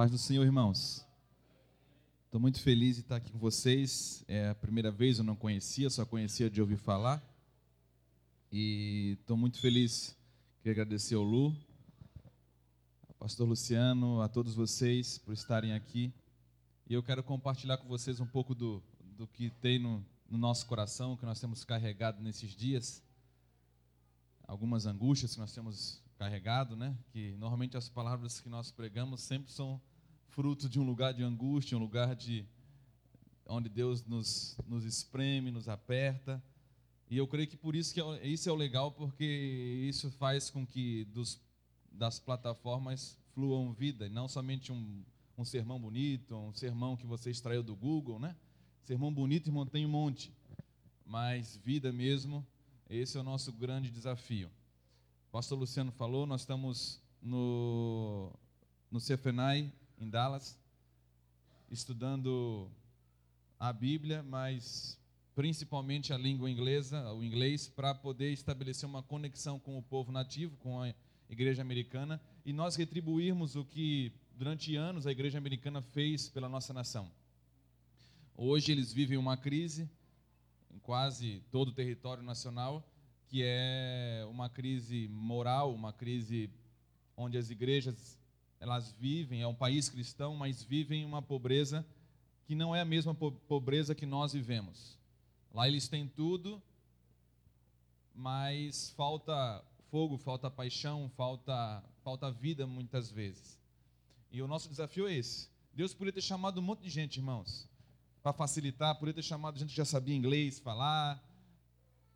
paz do Senhor, irmãos. Estou muito feliz de estar aqui com vocês. É a primeira vez eu não conhecia, só conhecia de ouvir falar. E estou muito feliz. Queria agradecer ao Lu, ao pastor Luciano, a todos vocês por estarem aqui. E eu quero compartilhar com vocês um pouco do, do que tem no, no nosso coração, que nós temos carregado nesses dias. Algumas angústias que nós temos carregado, né? Que normalmente as palavras que nós pregamos sempre são fruto de um lugar de angústia, um lugar de onde Deus nos, nos espreme, nos aperta. E eu creio que por isso que é, isso é o legal, porque isso faz com que dos, das plataformas fluam vida, e não somente um, um sermão bonito, um sermão que você extraiu do Google, né? Sermão bonito, irmão, tem um monte. Mas vida mesmo, esse é o nosso grande desafio. O pastor Luciano falou, nós estamos no, no CFNAI, em Dallas, estudando a Bíblia, mas principalmente a língua inglesa, o inglês, para poder estabelecer uma conexão com o povo nativo, com a igreja americana, e nós retribuirmos o que durante anos a igreja americana fez pela nossa nação. Hoje eles vivem uma crise em quase todo o território nacional, que é uma crise moral, uma crise onde as igrejas elas vivem, é um país cristão, mas vivem uma pobreza que não é a mesma pobreza que nós vivemos. Lá eles têm tudo, mas falta fogo, falta paixão, falta falta vida muitas vezes. E o nosso desafio é esse. Deus poderia ter chamado um monte de gente, irmãos, para facilitar, poderia ter chamado gente que já sabia inglês, falar,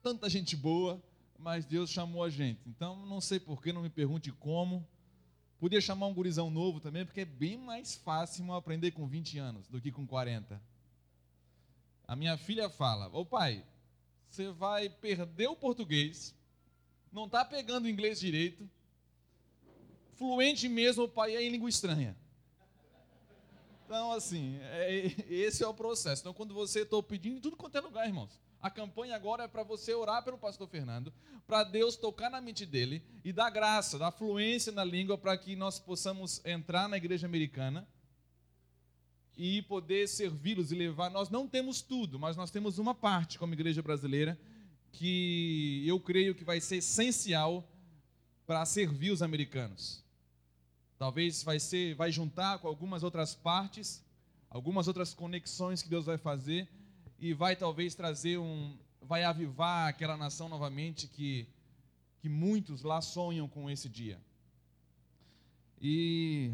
tanta gente boa, mas Deus chamou a gente. Então, não sei porquê, não me pergunte como. Podia chamar um gurizão novo também, porque é bem mais fácil aprender com 20 anos do que com 40. A minha filha fala: Ô pai, você vai perder o português, não está pegando o inglês direito, fluente mesmo, o pai é em língua estranha. Então, assim, é, esse é o processo. Então, quando você está pedindo em tudo quanto é lugar, irmãos, a campanha agora é para você orar pelo pastor Fernando, para Deus tocar na mente dele e dar graça, dar fluência na língua para que nós possamos entrar na igreja americana e poder servi-los e levar. Nós não temos tudo, mas nós temos uma parte como igreja brasileira que eu creio que vai ser essencial para servir os americanos. Talvez vai ser, vai juntar com algumas outras partes, algumas outras conexões que Deus vai fazer e vai talvez trazer um, vai avivar aquela nação novamente que, que muitos lá sonham com esse dia. E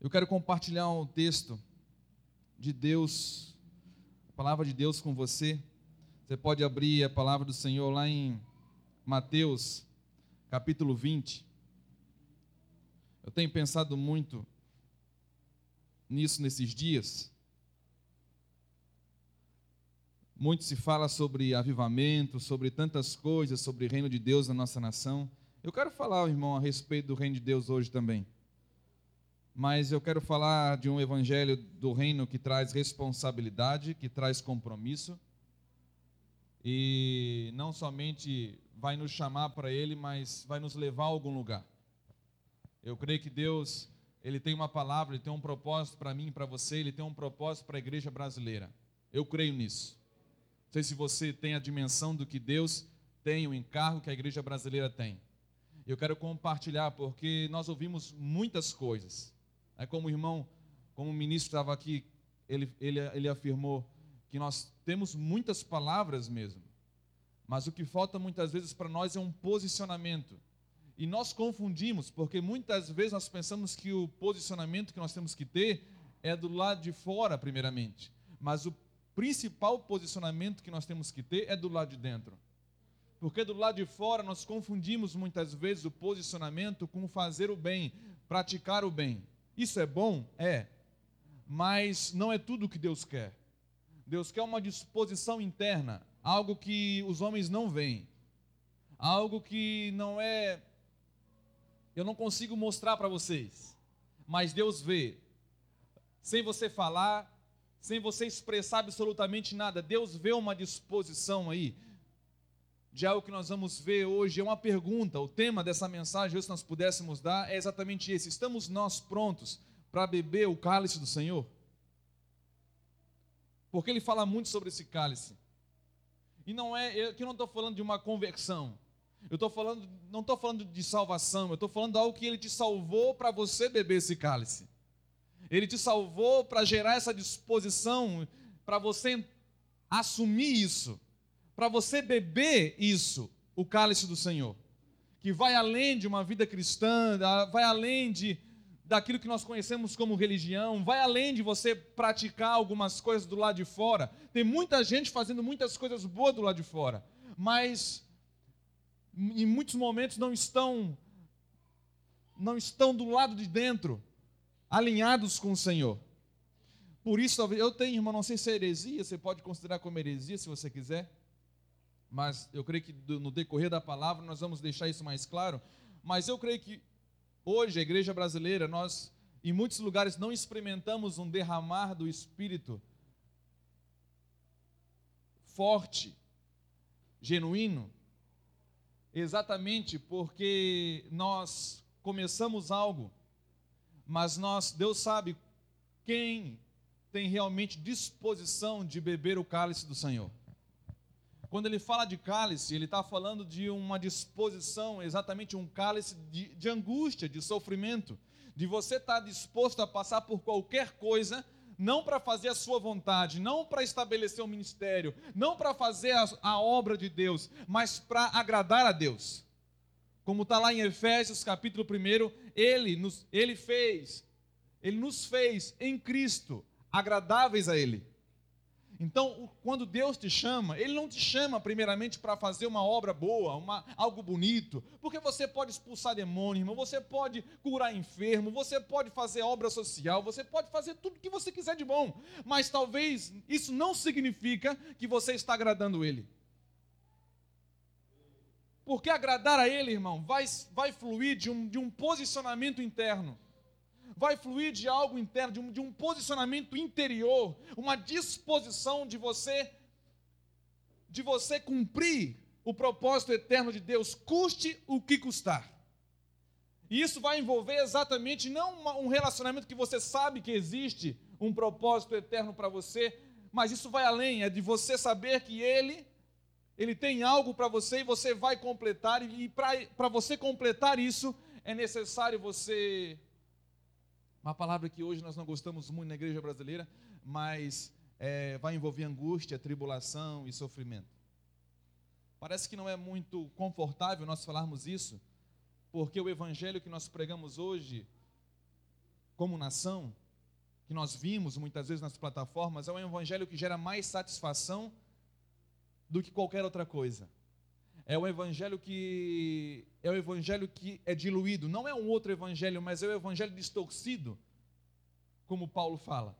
eu quero compartilhar um texto de Deus, a palavra de Deus com você. Você pode abrir a palavra do Senhor lá em Mateus, capítulo 20. Eu tenho pensado muito nisso nesses dias. Muito se fala sobre avivamento, sobre tantas coisas, sobre o reino de Deus na nossa nação. Eu quero falar, irmão, a respeito do reino de Deus hoje também. Mas eu quero falar de um evangelho do reino que traz responsabilidade, que traz compromisso. E não somente vai nos chamar para ele, mas vai nos levar a algum lugar. Eu creio que Deus, ele tem uma palavra, ele tem um propósito para mim para você, ele tem um propósito para a igreja brasileira. Eu creio nisso. Não sei se você tem a dimensão do que Deus tem, o encargo que a igreja brasileira tem. Eu quero compartilhar porque nós ouvimos muitas coisas. É como o irmão, como o ministro estava aqui, ele, ele, ele afirmou que nós temos muitas palavras mesmo, mas o que falta muitas vezes para nós é um posicionamento. E nós confundimos, porque muitas vezes nós pensamos que o posicionamento que nós temos que ter é do lado de fora, primeiramente. Mas o principal posicionamento que nós temos que ter é do lado de dentro. Porque do lado de fora nós confundimos muitas vezes o posicionamento com fazer o bem, praticar o bem. Isso é bom? É. Mas não é tudo o que Deus quer. Deus quer uma disposição interna, algo que os homens não veem. Algo que não é eu não consigo mostrar para vocês, mas Deus vê. Sem você falar, sem você expressar absolutamente nada. Deus vê uma disposição aí de algo que nós vamos ver hoje. É uma pergunta. O tema dessa mensagem, se nós pudéssemos dar, é exatamente esse: estamos nós prontos para beber o cálice do Senhor? Porque ele fala muito sobre esse cálice. E não é, eu aqui não estou falando de uma conversão. Eu estou falando, não estou falando de salvação, eu estou falando de algo que ele te salvou para você beber esse cálice. Ele te salvou para gerar essa disposição, para você assumir isso, para você beber isso, o cálice do Senhor, que vai além de uma vida cristã, vai além de daquilo que nós conhecemos como religião, vai além de você praticar algumas coisas do lado de fora. Tem muita gente fazendo muitas coisas boas do lado de fora, mas em muitos momentos não estão não estão do lado de dentro, alinhados com o Senhor. Por isso, eu tenho, irmão, não sei se é heresia, você pode considerar como heresia se você quiser, mas eu creio que no decorrer da palavra nós vamos deixar isso mais claro. Mas eu creio que Hoje, a igreja brasileira, nós em muitos lugares não experimentamos um derramar do Espírito forte, genuíno, exatamente porque nós começamos algo, mas nós, Deus sabe quem tem realmente disposição de beber o cálice do Senhor. Quando ele fala de cálice, ele está falando de uma disposição, exatamente um cálice de, de angústia, de sofrimento, de você estar tá disposto a passar por qualquer coisa, não para fazer a sua vontade, não para estabelecer o um ministério, não para fazer a, a obra de Deus, mas para agradar a Deus. Como está lá em Efésios capítulo 1, ele, nos, ele fez, ele nos fez em Cristo agradáveis a Ele. Então, quando Deus te chama, Ele não te chama primeiramente para fazer uma obra boa, uma, algo bonito, porque você pode expulsar demônio, irmão, você pode curar enfermo, você pode fazer obra social, você pode fazer tudo que você quiser de bom, mas talvez isso não significa que você está agradando Ele. Porque agradar a Ele, irmão, vai, vai fluir de um, de um posicionamento interno vai fluir de algo interno, de um, de um posicionamento interior, uma disposição de você de você cumprir o propósito eterno de Deus, custe o que custar. E isso vai envolver exatamente não uma, um relacionamento que você sabe que existe um propósito eterno para você, mas isso vai além, é de você saber que Ele, Ele tem algo para você e você vai completar, e para você completar isso, é necessário você uma palavra que hoje nós não gostamos muito na igreja brasileira, mas é, vai envolver angústia, tribulação e sofrimento. Parece que não é muito confortável nós falarmos isso, porque o evangelho que nós pregamos hoje, como nação, que nós vimos muitas vezes nas plataformas, é um evangelho que gera mais satisfação do que qualquer outra coisa. É o evangelho que é o evangelho que é diluído, não é um outro evangelho, mas é o evangelho distorcido, como Paulo fala.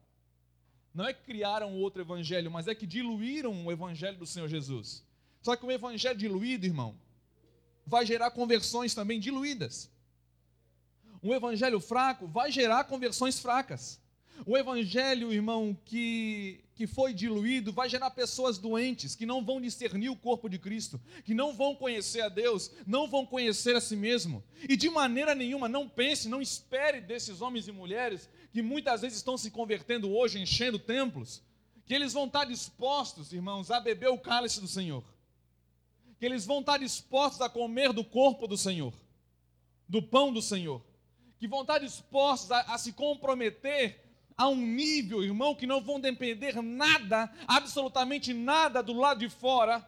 Não é que criaram outro evangelho, mas é que diluíram o evangelho do Senhor Jesus. Só que o evangelho diluído, irmão, vai gerar conversões também diluídas. Um evangelho fraco vai gerar conversões fracas. O evangelho, irmão, que, que foi diluído, vai gerar pessoas doentes, que não vão discernir o corpo de Cristo, que não vão conhecer a Deus, não vão conhecer a si mesmo. E de maneira nenhuma, não pense, não espere desses homens e mulheres que muitas vezes estão se convertendo hoje, enchendo templos, que eles vão estar dispostos, irmãos, a beber o cálice do Senhor. Que eles vão estar dispostos a comer do corpo do Senhor, do pão do Senhor. Que vão estar dispostos a, a se comprometer a um nível, irmão, que não vão depender nada, absolutamente nada do lado de fora,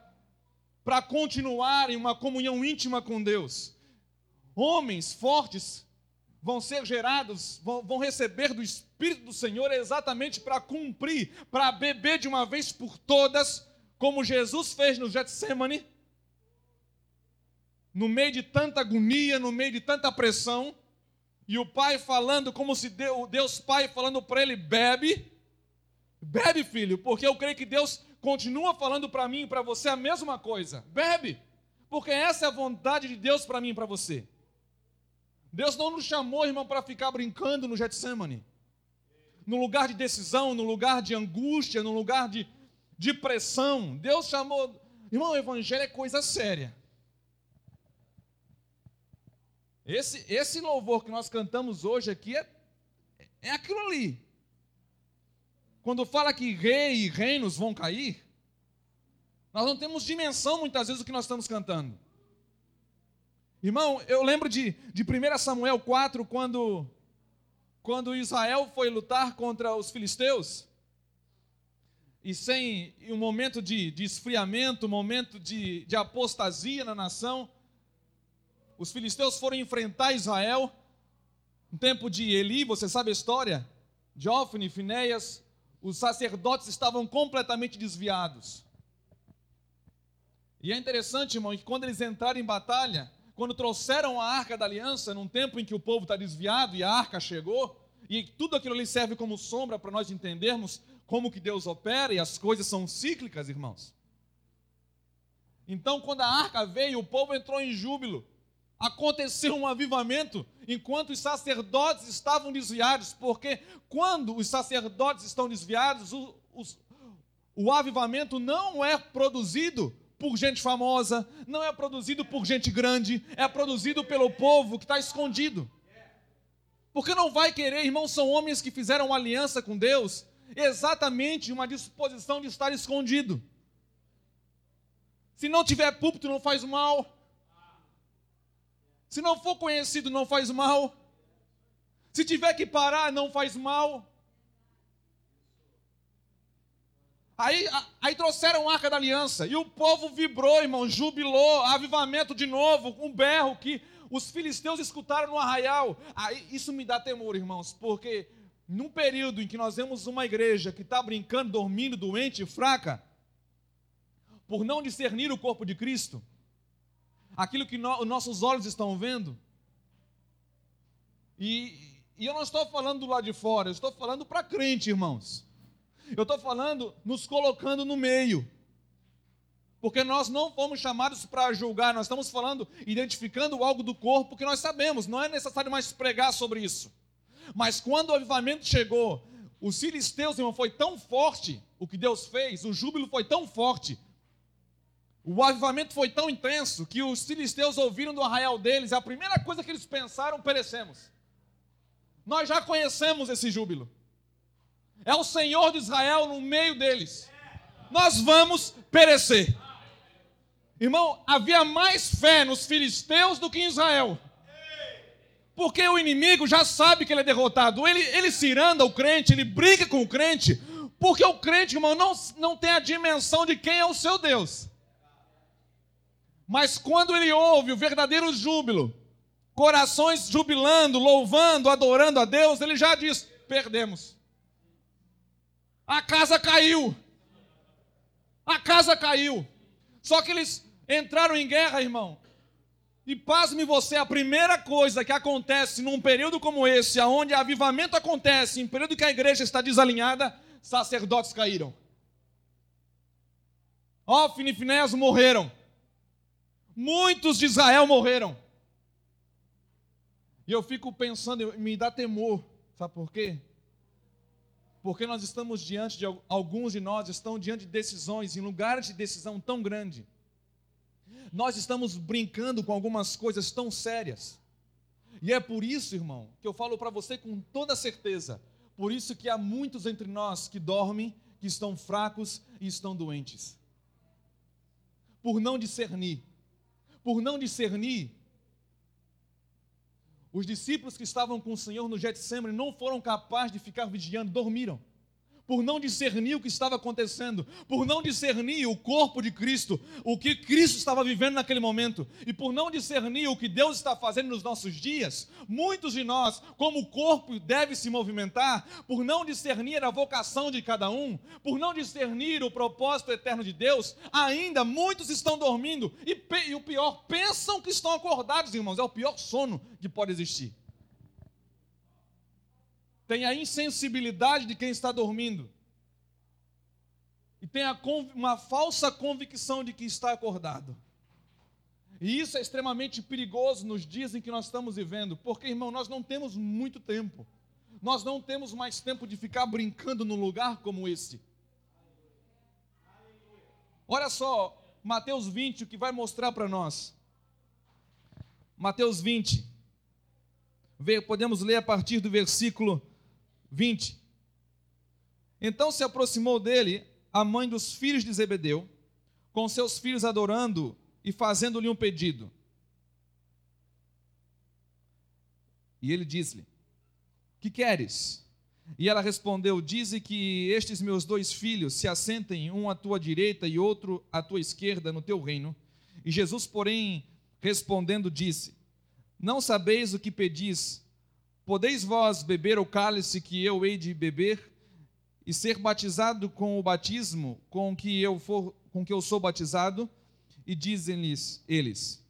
para continuar em uma comunhão íntima com Deus. Homens fortes vão ser gerados, vão, vão receber do Espírito do Senhor exatamente para cumprir, para beber de uma vez por todas, como Jesus fez no Getsemane, no meio de tanta agonia, no meio de tanta pressão, e o pai falando como se Deus, Deus Pai falando para ele: bebe, bebe, filho, porque eu creio que Deus continua falando para mim e para você a mesma coisa: bebe, porque essa é a vontade de Deus para mim e para você. Deus não nos chamou, irmão, para ficar brincando no Getsemane, no lugar de decisão, no lugar de angústia, no lugar de, de pressão. Deus chamou, irmão, o evangelho é coisa séria. Esse, esse louvor que nós cantamos hoje aqui é, é aquilo ali. Quando fala que rei e reinos vão cair, nós não temos dimensão muitas vezes do que nós estamos cantando. Irmão, eu lembro de, de 1 Samuel 4, quando, quando Israel foi lutar contra os filisteus, e sem um momento de, de esfriamento, um momento de, de apostasia na nação, os filisteus foram enfrentar Israel, no tempo de Eli, você sabe a história? De Ofne, Finéias, os sacerdotes estavam completamente desviados. E é interessante, irmão, que quando eles entraram em batalha, quando trouxeram a arca da aliança, num tempo em que o povo está desviado e a arca chegou, e tudo aquilo ali serve como sombra para nós entendermos como que Deus opera e as coisas são cíclicas, irmãos. Então, quando a arca veio, o povo entrou em júbilo. Aconteceu um avivamento enquanto os sacerdotes estavam desviados, porque quando os sacerdotes estão desviados, o, o, o avivamento não é produzido por gente famosa, não é produzido por gente grande, é produzido pelo povo que está escondido. Porque não vai querer, irmãos, são homens que fizeram aliança com Deus, exatamente uma disposição de estar escondido. Se não tiver púlpito, não faz mal. Se não for conhecido, não faz mal. Se tiver que parar, não faz mal. Aí, aí trouxeram a arca da aliança e o povo vibrou, irmão, jubilou, avivamento de novo, um berro que os filisteus escutaram no arraial. Aí isso me dá temor, irmãos, porque num período em que nós vemos uma igreja que está brincando, dormindo, doente, fraca, por não discernir o corpo de Cristo, aquilo que no, nossos olhos estão vendo, e, e eu não estou falando do lado de fora, eu estou falando para crente, irmãos. Eu estou falando nos colocando no meio. Porque nós não fomos chamados para julgar, nós estamos falando, identificando algo do corpo que nós sabemos, não é necessário mais pregar sobre isso. Mas quando o avivamento chegou, os filisteus, irmão, foi tão forte o que Deus fez, o júbilo foi tão forte, o avivamento foi tão intenso que os filisteus ouviram do arraial deles, a primeira coisa que eles pensaram, perecemos. Nós já conhecemos esse júbilo. É o Senhor de Israel no meio deles. Nós vamos perecer. Irmão, havia mais fé nos filisteus do que em Israel. Porque o inimigo já sabe que ele é derrotado. Ele, ele ciranda o crente, ele briga com o crente. Porque o crente, irmão, não, não tem a dimensão de quem é o seu Deus. Mas quando ele ouve o verdadeiro júbilo, corações jubilando, louvando, adorando a Deus, ele já diz: perdemos. A casa caiu. A casa caiu. Só que eles entraram em guerra, irmão. E pasme você, a primeira coisa que acontece num período como esse, onde avivamento acontece, em período que a igreja está desalinhada, sacerdotes caíram. Ofne e morreram. Muitos de Israel morreram. E eu fico pensando, me dá temor. Sabe por quê? porque nós estamos diante de alguns de nós estão diante de decisões em lugares de decisão tão grande. Nós estamos brincando com algumas coisas tão sérias. E é por isso, irmão, que eu falo para você com toda certeza. Por isso que há muitos entre nós que dormem, que estão fracos e estão doentes. Por não discernir. Por não discernir, os discípulos que estavam com o Senhor no Getsemane não foram capazes de ficar vigiando, dormiram por não discernir o que estava acontecendo, por não discernir o corpo de Cristo, o que Cristo estava vivendo naquele momento, e por não discernir o que Deus está fazendo nos nossos dias, muitos de nós, como o corpo deve se movimentar, por não discernir a vocação de cada um, por não discernir o propósito eterno de Deus, ainda muitos estão dormindo, e, e o pior, pensam que estão acordados, irmãos, é o pior sono que pode existir tem a insensibilidade de quem está dormindo, e tem uma falsa convicção de que está acordado. E isso é extremamente perigoso nos dias em que nós estamos vivendo, porque, irmão, nós não temos muito tempo. Nós não temos mais tempo de ficar brincando num lugar como esse. Olha só, Mateus 20, o que vai mostrar para nós. Mateus 20. Podemos ler a partir do versículo 20. Então se aproximou dele a mãe dos filhos de Zebedeu, com seus filhos adorando e fazendo-lhe um pedido. E ele disse-lhe: Que queres? E ela respondeu: Dize que estes meus dois filhos se assentem, um à tua direita e outro à tua esquerda, no teu reino. E Jesus, porém, respondendo, disse: Não sabeis o que pedis. Podeis vós beber o cálice que eu hei de beber e ser batizado com o batismo com que eu for, com que eu sou batizado? E dizem-lhes eles: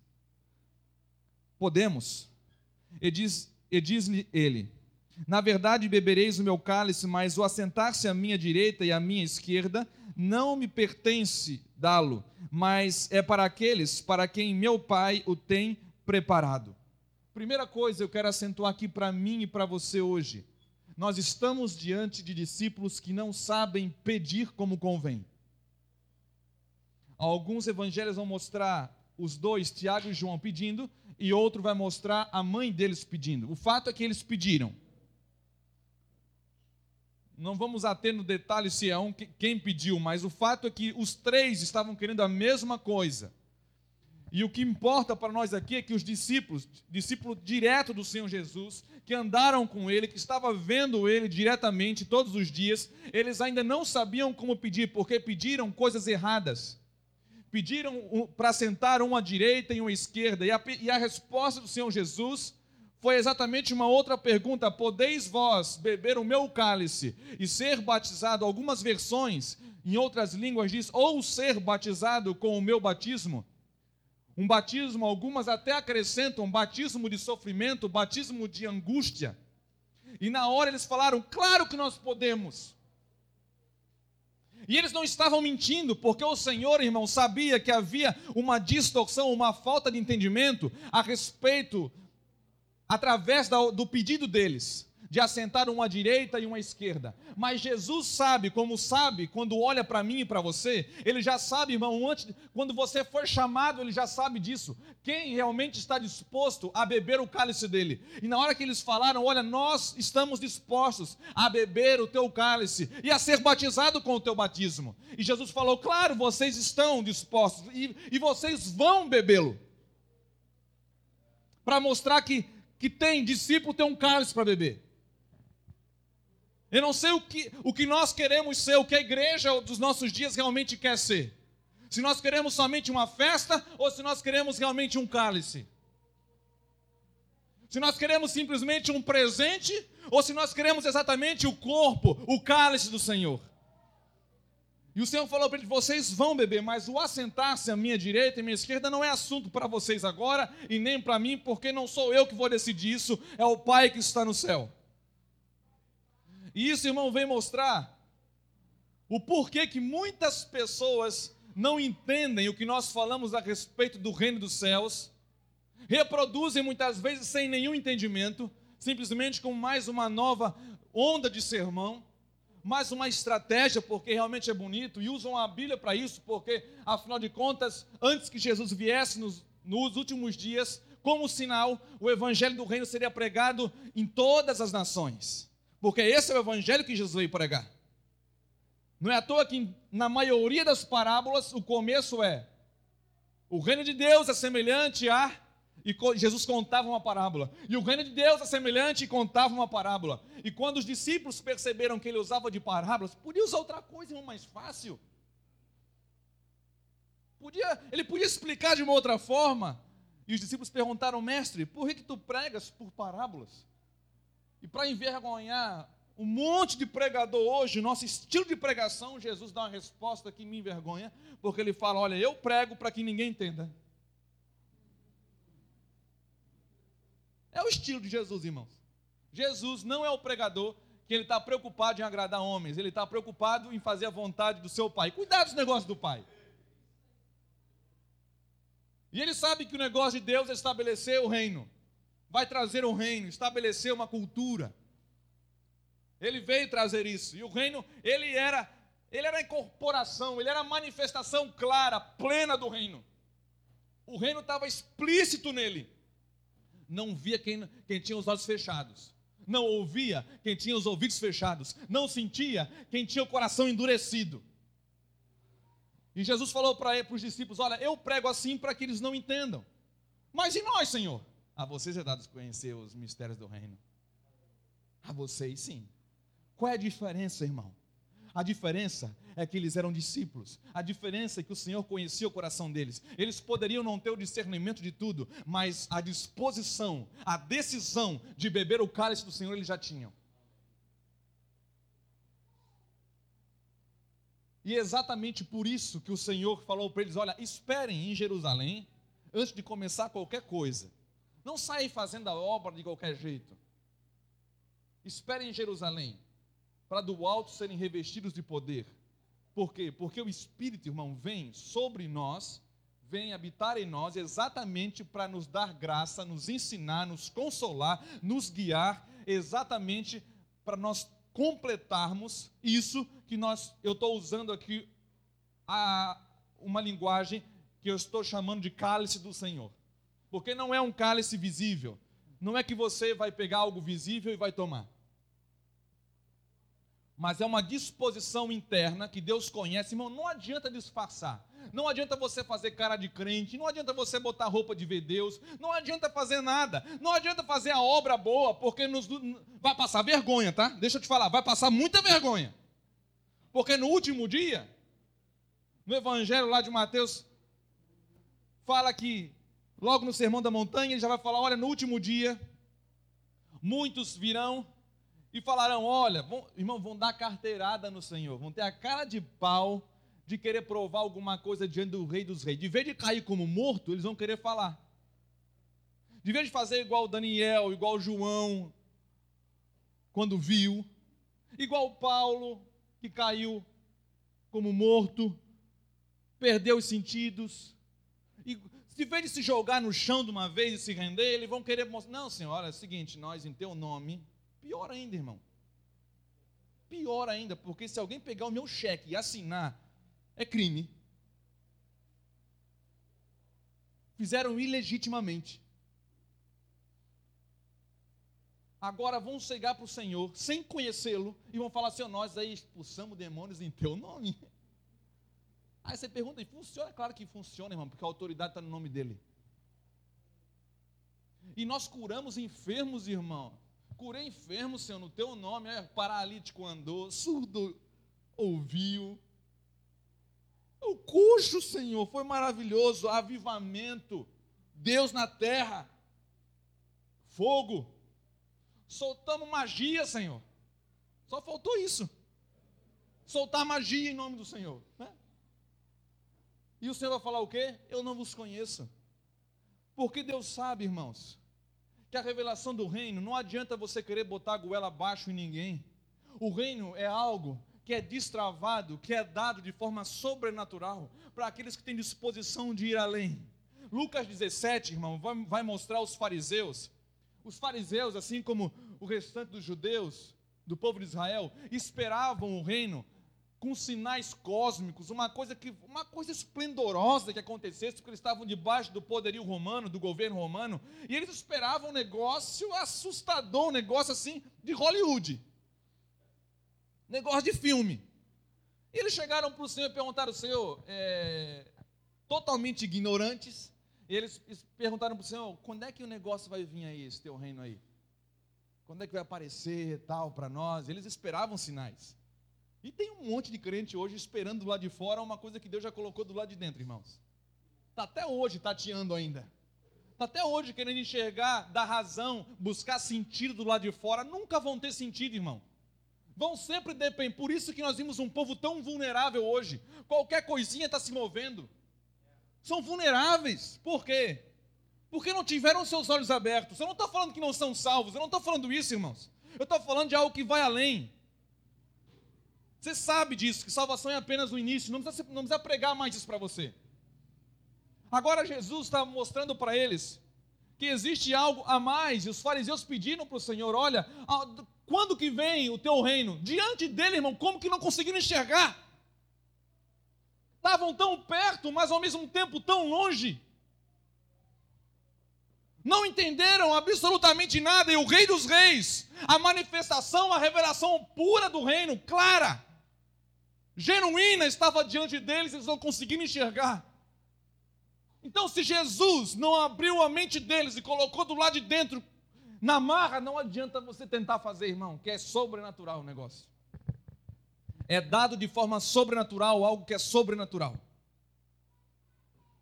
Podemos. E diz e diz-lhe ele: Na verdade bebereis o meu cálice, mas o assentar-se à minha direita e à minha esquerda não me pertence dá-lo, mas é para aqueles para quem meu Pai o tem preparado. Primeira coisa eu quero acentuar aqui para mim e para você hoje. Nós estamos diante de discípulos que não sabem pedir como convém. Alguns evangelhos vão mostrar os dois, Tiago e João, pedindo, e outro vai mostrar a mãe deles pedindo. O fato é que eles pediram. Não vamos ater no detalhe se é um quem pediu, mas o fato é que os três estavam querendo a mesma coisa. E o que importa para nós aqui é que os discípulos, discípulo direto do Senhor Jesus, que andaram com ele, que estava vendo ele diretamente todos os dias, eles ainda não sabiam como pedir, porque pediram coisas erradas pediram para sentar um à direita e um à esquerda, e a, e a resposta do Senhor Jesus foi exatamente uma outra pergunta: Podeis vós beber o meu cálice e ser batizado? Algumas versões, em outras línguas, diz, ou ser batizado com o meu batismo. Um batismo, algumas até acrescentam batismo de sofrimento, batismo de angústia. E na hora eles falaram: Claro que nós podemos. E eles não estavam mentindo, porque o Senhor, irmão, sabia que havia uma distorção, uma falta de entendimento a respeito, através do pedido deles de assentar uma direita e uma esquerda. Mas Jesus sabe, como sabe, quando olha para mim e para você, ele já sabe, irmão, antes, quando você for chamado, ele já sabe disso. Quem realmente está disposto a beber o cálice dele? E na hora que eles falaram, olha, nós estamos dispostos a beber o teu cálice e a ser batizado com o teu batismo. E Jesus falou, claro, vocês estão dispostos e, e vocês vão bebê-lo. Para mostrar que, que tem discípulo, tem um cálice para beber. Eu não sei o que, o que nós queremos ser, o que a igreja dos nossos dias realmente quer ser. Se nós queremos somente uma festa ou se nós queremos realmente um cálice. Se nós queremos simplesmente um presente ou se nós queremos exatamente o corpo, o cálice do Senhor. E o Senhor falou para eles: vocês vão beber, mas o assentar-se à minha direita e à minha esquerda não é assunto para vocês agora e nem para mim, porque não sou eu que vou decidir isso, é o Pai que está no céu. E isso, irmão, vem mostrar o porquê que muitas pessoas não entendem o que nós falamos a respeito do reino dos céus, reproduzem muitas vezes sem nenhum entendimento, simplesmente com mais uma nova onda de sermão, mais uma estratégia, porque realmente é bonito, e usam a Bíblia para isso, porque, afinal de contas, antes que Jesus viesse nos, nos últimos dias, como sinal, o evangelho do reino seria pregado em todas as nações. Porque esse é o evangelho que Jesus veio pregar. Não é à toa que na maioria das parábolas o começo é: o reino de Deus é semelhante a. E Jesus contava uma parábola. E o reino de Deus é semelhante e contava uma parábola. E quando os discípulos perceberam que ele usava de parábolas, podia usar outra coisa, mais fácil. Podia, ele podia explicar de uma outra forma. E os discípulos perguntaram, mestre, por que, que tu pregas por parábolas? E para envergonhar um monte de pregador hoje, nosso estilo de pregação, Jesus dá uma resposta que me envergonha, porque ele fala: Olha, eu prego para que ninguém entenda. É o estilo de Jesus, irmãos. Jesus não é o pregador que ele está preocupado em agradar homens, ele está preocupado em fazer a vontade do seu pai. Cuidado dos negócios do pai. E ele sabe que o negócio de Deus é estabelecer o reino vai trazer um reino, estabelecer uma cultura. Ele veio trazer isso. E o reino, ele era, ele era a incorporação, ele era a manifestação clara, plena do reino. O reino estava explícito nele. Não via quem, quem tinha os olhos fechados. não ouvia quem tinha os ouvidos fechados, não sentia quem tinha o coração endurecido. E Jesus falou para os discípulos: Olha, eu prego assim para que eles não entendam. Mas e nós, Senhor? A vocês é dado conhecer os mistérios do reino. A vocês sim. Qual é a diferença, irmão? A diferença é que eles eram discípulos. A diferença é que o Senhor conhecia o coração deles. Eles poderiam não ter o discernimento de tudo, mas a disposição, a decisão de beber o cálice do Senhor eles já tinham. E é exatamente por isso que o Senhor falou para eles: olha, esperem em Jerusalém antes de começar qualquer coisa. Não saem fazendo a obra de qualquer jeito. Esperem em Jerusalém para do alto serem revestidos de poder. Por quê? Porque o Espírito, irmão, vem sobre nós, vem habitar em nós exatamente para nos dar graça, nos ensinar, nos consolar, nos guiar, exatamente para nós completarmos isso que nós, eu estou usando aqui a, uma linguagem que eu estou chamando de cálice do Senhor. Porque não é um cálice visível. Não é que você vai pegar algo visível e vai tomar. Mas é uma disposição interna que Deus conhece, irmão. Não adianta disfarçar, não adianta você fazer cara de crente, não adianta você botar roupa de ver Deus, não adianta fazer nada, não adianta fazer a obra boa, porque nos, vai passar vergonha, tá? Deixa eu te falar, vai passar muita vergonha, porque no último dia, no Evangelho lá de Mateus, fala que, logo no Sermão da Montanha, ele já vai falar: olha, no último dia, muitos virão e falarão: Olha, vão, irmão, vão dar carteirada no Senhor, vão ter a cara de pau de querer provar alguma coisa diante do Rei dos Reis. De vez de cair como morto, eles vão querer falar. De vez de fazer igual Daniel, igual João, quando viu, igual Paulo, que caiu como morto, perdeu os sentidos. Se vez de se jogar no chão de uma vez e se render, eles vão querer mostrar: Não, senhor, olha, é o seguinte, nós em teu nome Pior ainda, irmão. Pior ainda, porque se alguém pegar o meu cheque e assinar, é crime. Fizeram ilegitimamente. Agora vão chegar para o Senhor, sem conhecê-lo, e vão falar assim: nós aí expulsamos demônios em teu nome. Aí você pergunta, funciona? É claro que funciona, irmão, porque a autoridade está no nome dele. E nós curamos enfermos, irmão curei enfermo, Senhor, no teu nome. É, paralítico andou, surdo ouviu. O coxo, Senhor, foi maravilhoso. Avivamento. Deus na terra. Fogo. Soltamos magia, Senhor. Só faltou isso. Soltar magia em nome do Senhor. Né? E o Senhor vai falar o quê? Eu não vos conheço. Porque Deus sabe, irmãos, que a revelação do reino não adianta você querer botar a goela abaixo em ninguém. O reino é algo que é destravado, que é dado de forma sobrenatural para aqueles que têm disposição de ir além. Lucas 17, irmão, vai, vai mostrar os fariseus. Os fariseus, assim como o restante dos judeus, do povo de Israel, esperavam o reino com sinais cósmicos, uma coisa que uma coisa esplendorosa que acontecesse, porque eles estavam debaixo do poderio romano, do governo romano, e eles esperavam um negócio assustador, um negócio assim de Hollywood. Negócio de filme. E eles chegaram para o Senhor e perguntaram: Senhor, é, totalmente ignorantes, e eles perguntaram para o Senhor: quando é que o negócio vai vir aí, esse teu reino aí? Quando é que vai aparecer tal para nós? Eles esperavam sinais. E tem um monte de crente hoje esperando do lado de fora uma coisa que Deus já colocou do lado de dentro, irmãos. Está até hoje tateando ainda. Está até hoje querendo enxergar, dar razão, buscar sentido do lado de fora. Nunca vão ter sentido, irmão. Vão sempre depender. Por isso que nós vimos um povo tão vulnerável hoje. Qualquer coisinha está se movendo. São vulneráveis. Por quê? Porque não tiveram seus olhos abertos. Eu não estou falando que não são salvos. Eu não estou falando isso, irmãos. Eu estou falando de algo que vai além. Você sabe disso, que salvação é apenas o início, não precisa, não precisa pregar mais isso para você. Agora Jesus está mostrando para eles que existe algo a mais, e os fariseus pediram para o Senhor: olha, quando que vem o teu reino? Diante dele, irmão, como que não conseguiram enxergar? Estavam tão perto, mas ao mesmo tempo tão longe. Não entenderam absolutamente nada, e o Rei dos Reis, a manifestação, a revelação pura do reino, clara, genuína, estava diante deles, eles não conseguiam enxergar. Então, se Jesus não abriu a mente deles e colocou do lado de dentro, na marra, não adianta você tentar fazer, irmão, que é sobrenatural o negócio. É dado de forma sobrenatural algo que é sobrenatural.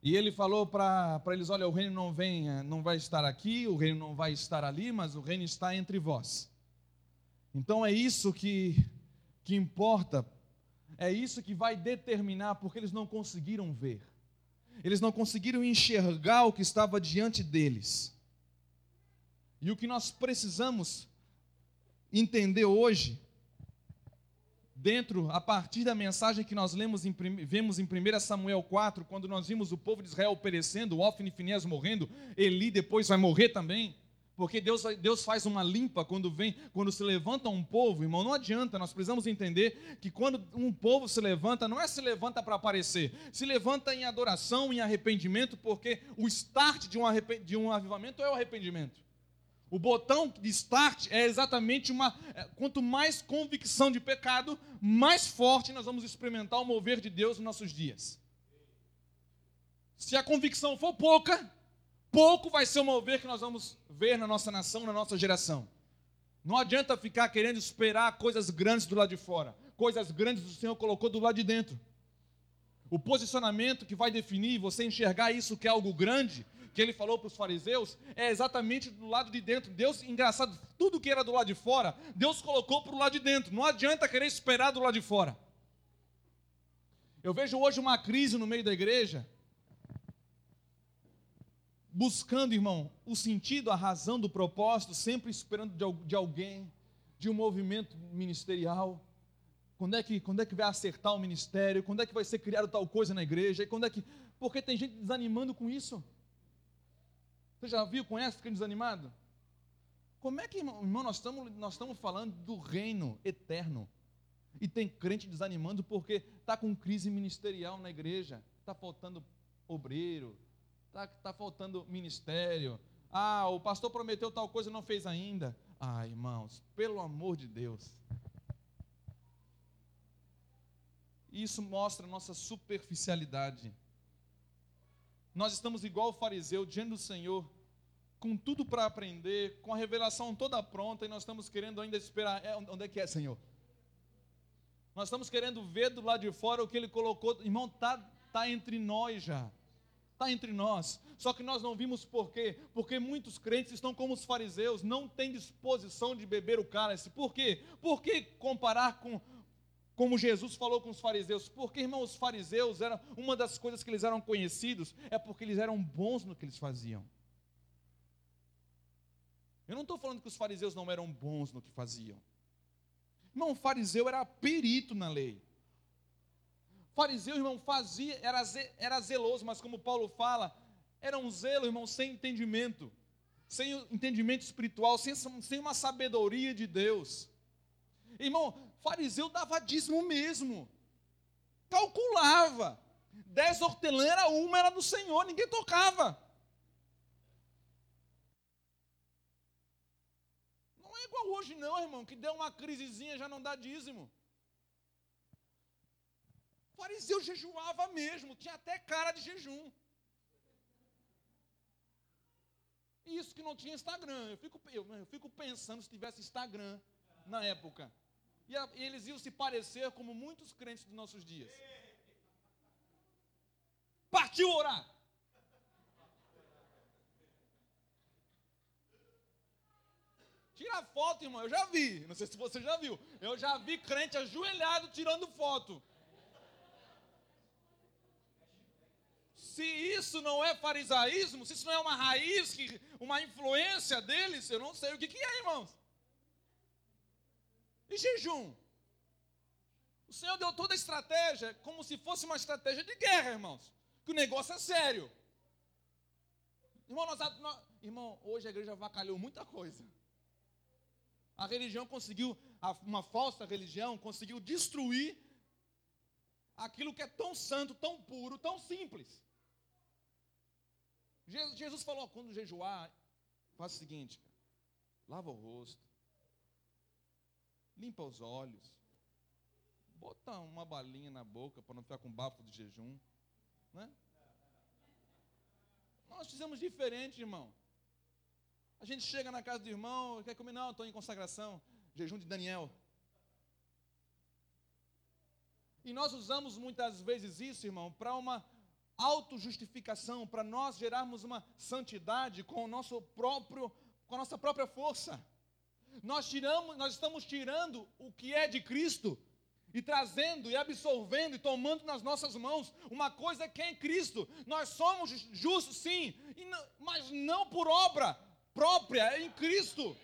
E ele falou para eles: olha, o reino não vem, eh, não vai estar aqui, o reino não vai estar ali, mas o reino está entre vós. Então é isso que, que importa, é isso que vai determinar, porque eles não conseguiram ver, eles não conseguiram enxergar o que estava diante deles. E o que nós precisamos entender hoje dentro, a partir da mensagem que nós lemos em, vemos em 1 Samuel 4, quando nós vimos o povo de Israel perecendo, Ofni e Finés morrendo, Eli depois vai morrer também, porque Deus, Deus faz uma limpa quando vem, quando se levanta um povo, irmão, não adianta, nós precisamos entender que quando um povo se levanta, não é se levanta para aparecer, se levanta em adoração, em arrependimento, porque o start de um, de um avivamento é o arrependimento. O botão de start é exatamente uma. É, quanto mais convicção de pecado, mais forte nós vamos experimentar o mover de Deus nos nossos dias. Se a convicção for pouca, pouco vai ser o mover que nós vamos ver na nossa nação, na nossa geração. Não adianta ficar querendo esperar coisas grandes do lado de fora. Coisas grandes o Senhor colocou do lado de dentro. O posicionamento que vai definir você enxergar isso que é algo grande que ele falou para os fariseus é exatamente do lado de dentro. Deus, engraçado, tudo que era do lado de fora, Deus colocou para o lado de dentro. Não adianta querer esperar do lado de fora. Eu vejo hoje uma crise no meio da igreja, buscando, irmão, o sentido, a razão do propósito, sempre esperando de alguém, de um movimento ministerial. Quando é, que, quando é que vai acertar o ministério? Quando é que vai ser criado tal coisa na igreja? E quando é que. Porque tem gente desanimando com isso. Você já viu, conhece, fica desanimado? Como é que, irmão, nós estamos, nós estamos falando do reino eterno. E tem crente desanimando porque está com crise ministerial na igreja. Está faltando obreiro, está tá faltando ministério. Ah, o pastor prometeu tal coisa e não fez ainda. Ah, irmãos, pelo amor de Deus. Isso mostra a nossa superficialidade. Nós estamos igual o fariseu diante do Senhor, com tudo para aprender, com a revelação toda pronta, e nós estamos querendo ainda esperar. É, onde é que é, Senhor? Nós estamos querendo ver do lado de fora o que Ele colocou. Irmão, está tá entre nós já. Está entre nós. Só que nós não vimos por quê? Porque muitos crentes estão como os fariseus, não têm disposição de beber o cálice. Por quê? Por que comparar com como Jesus falou com os fariseus, porque, irmão, os fariseus eram uma das coisas que eles eram conhecidos é porque eles eram bons no que eles faziam. Eu não estou falando que os fariseus não eram bons no que faziam. Irmão, o fariseu era perito na lei. Fariseu, irmão, fazia, era, era zeloso, mas como Paulo fala, era um zelo, irmão, sem entendimento, sem entendimento espiritual, sem, sem uma sabedoria de Deus. Irmão, fariseu dava dízimo mesmo. Calculava. Dez hortelã era uma, era do Senhor, ninguém tocava. Não é igual hoje, não, irmão, que deu uma crisezinha já não dá dízimo. Fariseu jejuava mesmo, tinha até cara de jejum. Isso que não tinha Instagram. Eu fico, eu, eu fico pensando se tivesse Instagram na época e, a, e eles iam se parecer como muitos crentes dos nossos dias. Partiu orar. Tira foto, irmão. Eu já vi. Não sei se você já viu. Eu já vi crente ajoelhado tirando foto. Se isso não é farisaísmo, se isso não é uma raiz, uma influência deles, eu não sei o que, que é, irmãos. E jejum? O Senhor deu toda a estratégia como se fosse uma estratégia de guerra, irmãos. Que o negócio é sério. Irmão, nós, nós, irmão hoje a igreja vacalhou muita coisa. A religião conseguiu, uma falsa religião, conseguiu destruir aquilo que é tão santo, tão puro, tão simples. Jesus falou: quando jejuar, faz o seguinte, lava o rosto, limpa os olhos, bota uma balinha na boca para não ficar com bafo de jejum, né? Nós fizemos diferente, irmão. A gente chega na casa do irmão, quer comer? Não, estou em consagração, jejum de Daniel. E nós usamos muitas vezes isso, irmão, para uma autojustificação, para nós gerarmos uma santidade com o nosso próprio, com a nossa própria força. Nós tiramos, nós estamos tirando o que é de Cristo e trazendo e absorvendo e tomando nas nossas mãos uma coisa que é em Cristo. Nós somos justos, sim, não, mas não por obra própria, é em Cristo.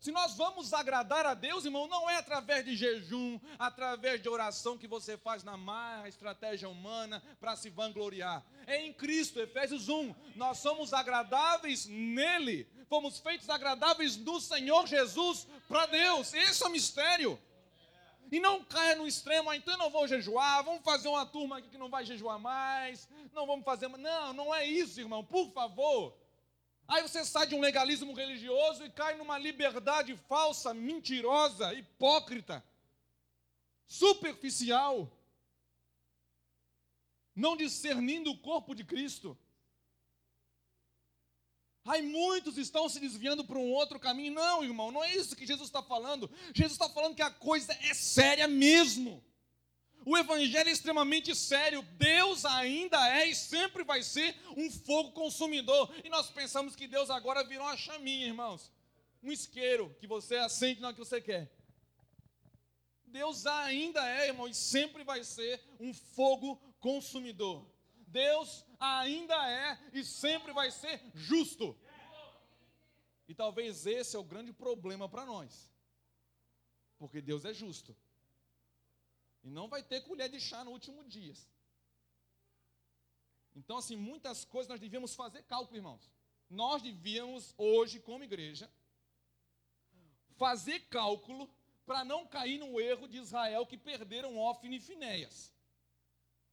Se nós vamos agradar a Deus, irmão, não é através de jejum, através de oração que você faz na marra, estratégia humana para se vangloriar. É em Cristo, Efésios 1. Nós somos agradáveis nele. Fomos feitos agradáveis do Senhor Jesus para Deus. Esse é o mistério. E não caia no extremo, ah, então eu não vou jejuar, vamos fazer uma turma aqui que não vai jejuar mais, não vamos fazer. Não, não é isso, irmão, por favor. Aí você sai de um legalismo religioso e cai numa liberdade falsa, mentirosa, hipócrita, superficial, não discernindo o corpo de Cristo. Aí muitos estão se desviando para um outro caminho. Não, irmão, não é isso que Jesus está falando. Jesus está falando que a coisa é séria mesmo. O evangelho é extremamente sério. Deus ainda é e sempre vai ser um fogo consumidor. E nós pensamos que Deus agora virou uma chaminha, irmãos. Um isqueiro que você acende na hora que você quer. Deus ainda é, irmão, e sempre vai ser um fogo consumidor. Deus ainda é e sempre vai ser justo. E talvez esse é o grande problema para nós. Porque Deus é justo. E não vai ter colher de chá no último dia. Então, assim, muitas coisas nós devíamos fazer cálculo, irmãos. Nós devíamos, hoje, como igreja, fazer cálculo para não cair no erro de Israel que perderam Ofne e Finéias.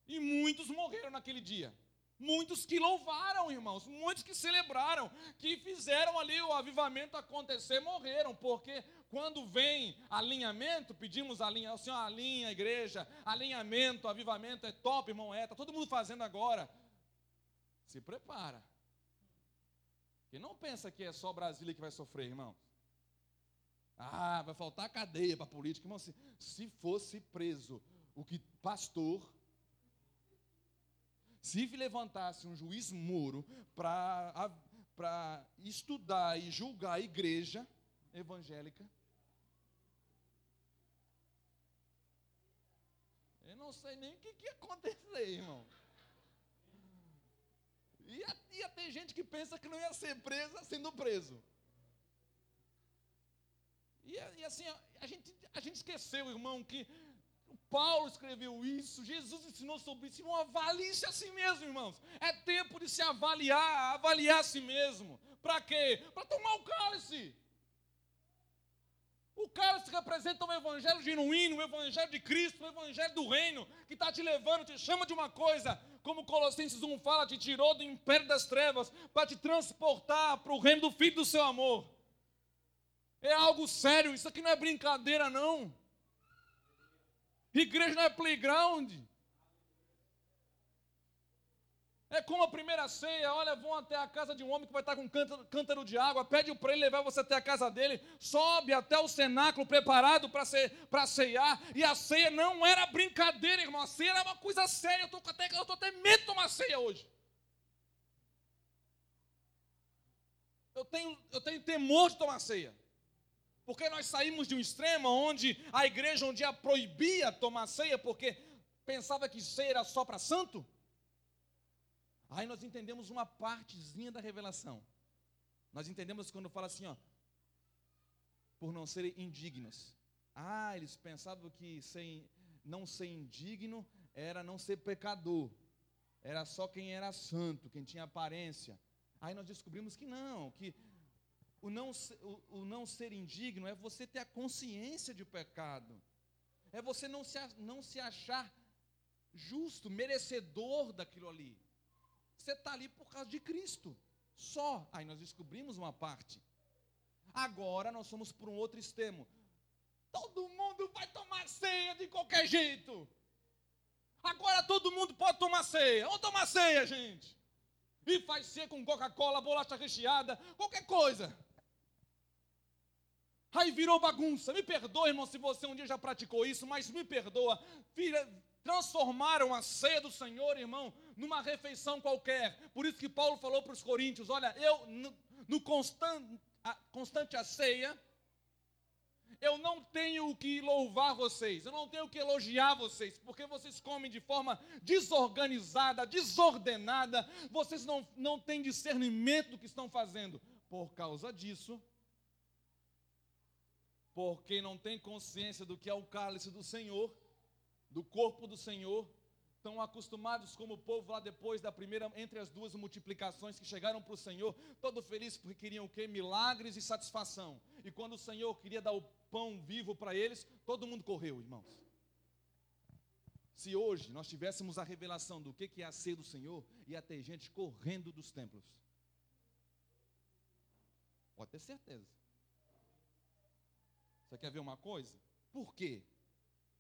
E muitos morreram naquele dia. Muitos que louvaram, irmãos, muitos que celebraram, que fizeram ali o avivamento acontecer, morreram, porque quando vem alinhamento, pedimos alinha, o Senhor alinha a igreja, alinhamento, avivamento é top, irmão, é, está todo mundo fazendo agora. Se prepara. Que não pensa que é só Brasília que vai sofrer, irmão. Ah, vai faltar cadeia para política. Irmão, se, se fosse preso o que pastor, se levantasse um juiz muro para estudar e julgar a igreja evangélica, eu não sei nem o que, que ia acontecer, irmão. Ia, ia ter gente que pensa que não ia ser presa sendo preso. E, e assim, a gente, a gente esqueceu, irmão, que Paulo escreveu isso, Jesus ensinou sobre isso. Irmão, avalie-se a si mesmo, irmãos. É tempo de se avaliar, avaliar a si mesmo. Para quê? Para tomar o cálice. O cálice representa um evangelho genuíno, o evangelho de Cristo, o evangelho do reino, que está te levando, te chama de uma coisa, como Colossenses 1 fala, te tirou do império das trevas para te transportar para o reino do Filho do seu amor. É algo sério, isso aqui não é brincadeira, não. Igreja não é playground. É como a primeira ceia, olha, vão até a casa de um homem que vai estar com um cântaro, de água, pede para ele levar você até a casa dele, sobe até o cenáculo preparado para ceiar, e a ceia não era brincadeira, irmão, a ceia era uma coisa séria, eu estou até, até medo de tomar ceia hoje. Eu tenho, eu tenho temor de tomar ceia. Porque nós saímos de um extremo onde a igreja um dia proibia tomar ceia porque pensava que ceia era só para santo. Aí nós entendemos uma partezinha da revelação. Nós entendemos quando fala assim, ó, por não serem indignos. Ah, eles pensavam que ser, não ser indigno era não ser pecador. Era só quem era santo, quem tinha aparência. Aí nós descobrimos que não, que o não, o, o não ser indigno é você ter a consciência de pecado. É você não se, não se achar justo, merecedor daquilo ali. Você está ali por causa de Cristo. Só. Aí nós descobrimos uma parte. Agora nós somos por um outro extremo. Todo mundo vai tomar ceia de qualquer jeito. Agora todo mundo pode tomar ceia. Vamos tomar ceia, gente. E faz ceia com Coca-Cola, bolacha recheada, qualquer coisa. Aí virou bagunça. Me perdoa, irmão, se você um dia já praticou isso, mas me perdoa. Filha, transformaram a ceia do Senhor, irmão, numa refeição qualquer. Por isso que Paulo falou para os coríntios: olha, eu no, no constante, a, constante a ceia, eu não tenho o que louvar vocês, eu não tenho o que elogiar vocês, porque vocês comem de forma desorganizada, desordenada, vocês não, não têm discernimento do que estão fazendo. Por causa disso, porque não tem consciência do que é o cálice do Senhor, do corpo do Senhor, estão acostumados como o povo lá depois da primeira, entre as duas multiplicações que chegaram para o Senhor, todo feliz porque queriam o quê? Milagres e satisfação. E quando o Senhor queria dar o pão vivo para eles, todo mundo correu, irmãos. Se hoje nós tivéssemos a revelação do que é a ser do Senhor, ia ter gente correndo dos templos. Pode ter certeza. Você quer ver uma coisa? Por quê?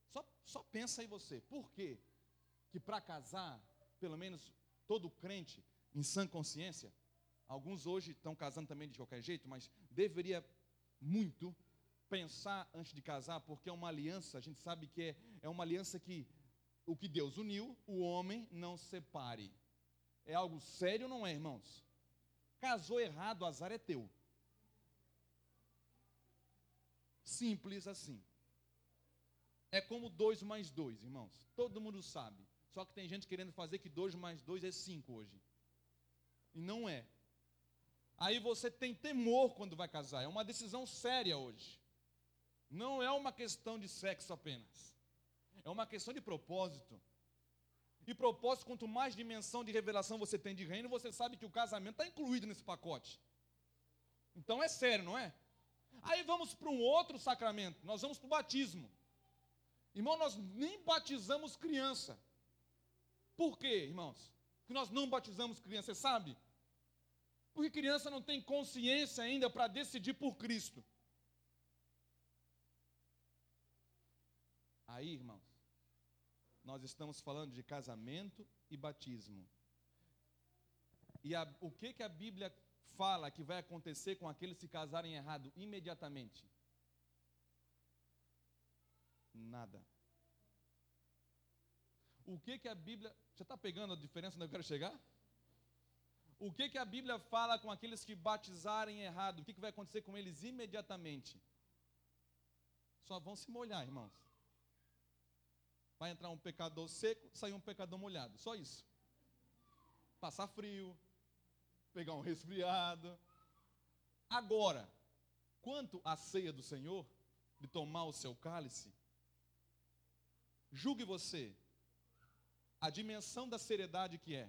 Só, só pensa aí você. Por quê? Que para casar, pelo menos todo crente em sã consciência, alguns hoje estão casando também de qualquer jeito, mas deveria muito pensar antes de casar, porque é uma aliança, a gente sabe que é, é uma aliança que o que Deus uniu, o homem não separe. É algo sério, não é, irmãos? Casou errado, azar é teu. Simples assim. É como dois mais dois, irmãos. Todo mundo sabe. Só que tem gente querendo fazer que dois mais dois é cinco hoje. E não é. Aí você tem temor quando vai casar. É uma decisão séria hoje. Não é uma questão de sexo apenas. É uma questão de propósito. E propósito, quanto mais dimensão de revelação você tem de reino, você sabe que o casamento está incluído nesse pacote. Então é sério, não é? Aí vamos para um outro sacramento, nós vamos para o batismo. Irmão, nós nem batizamos criança. Por quê, irmãos? Que nós não batizamos criança, você sabe? Porque criança não tem consciência ainda para decidir por Cristo. Aí, irmãos, nós estamos falando de casamento e batismo. E a, o que, que a Bíblia fala que vai acontecer com aqueles que se casarem errado imediatamente? Nada. O que que a Bíblia. Já está pegando a diferença onde eu quero chegar? O que que a Bíblia fala com aqueles que batizarem errado? O que, que vai acontecer com eles imediatamente? Só vão se molhar, irmãos. Vai entrar um pecador seco, sair um pecador molhado. Só isso. Passar frio, pegar um resfriado. Agora, quanto à ceia do Senhor, de tomar o seu cálice, julgue você a dimensão da seriedade que é.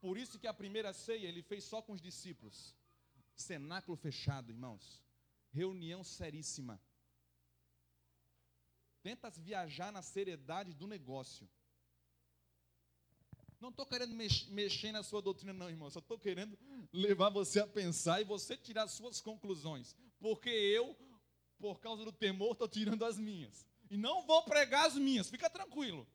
Por isso que a primeira ceia ele fez só com os discípulos. Cenáculo fechado, irmãos. Reunião seríssima. Tenta viajar na seriedade do negócio. Não estou querendo mex mexer na sua doutrina, não, irmão. Só estou querendo levar você a pensar e você tirar suas conclusões. Porque eu, por causa do temor, estou tirando as minhas. E não vou pregar as minhas, fica tranquilo.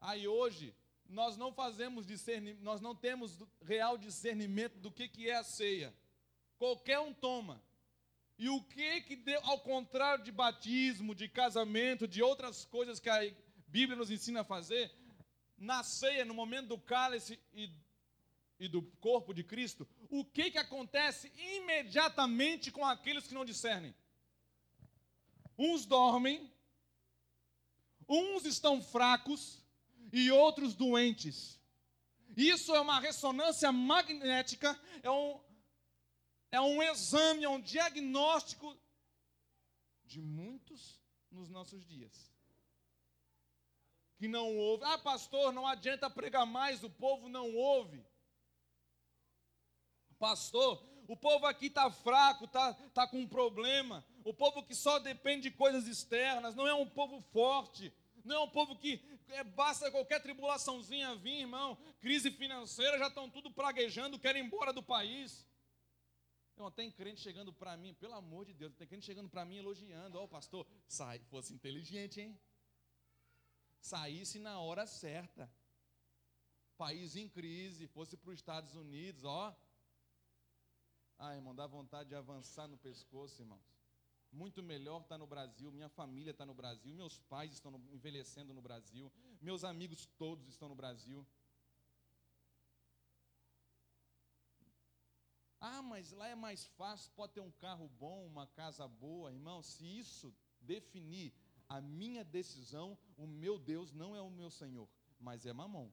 Aí hoje, nós não fazemos discernimento, nós não temos real discernimento do que, que é a ceia. Qualquer um toma. E o que que deu, ao contrário de batismo, de casamento, de outras coisas que a Bíblia nos ensina a fazer, na ceia, no momento do cálice e, e do corpo de Cristo, o que, que acontece imediatamente com aqueles que não discernem? Uns dormem, uns estão fracos e outros doentes. Isso é uma ressonância magnética, é um, é um exame, é um diagnóstico de muitos nos nossos dias que não ouve. Ah, pastor, não adianta pregar mais, o povo não ouve. Pastor, o povo aqui está fraco, está tá com um problema. O povo que só depende de coisas externas, não é um povo forte, Não é um povo que é, basta qualquer tribulaçãozinha vir, irmão, crise financeira, já estão tudo praguejando, querem ir embora do país. Não, tem crente chegando para mim, pelo amor de Deus, tem crente chegando para mim elogiando. Ó, oh, pastor, sai, fosse inteligente, hein? Saísse na hora certa. País em crise, fosse para os Estados Unidos, ó. Ah, irmão, dá vontade de avançar no pescoço, irmãos. Muito melhor estar tá no Brasil, minha família está no Brasil, meus pais estão envelhecendo no Brasil, meus amigos todos estão no Brasil. Ah, mas lá é mais fácil, pode ter um carro bom, uma casa boa, irmão. Se isso definir a minha decisão, o meu Deus não é o meu Senhor, mas é mamão.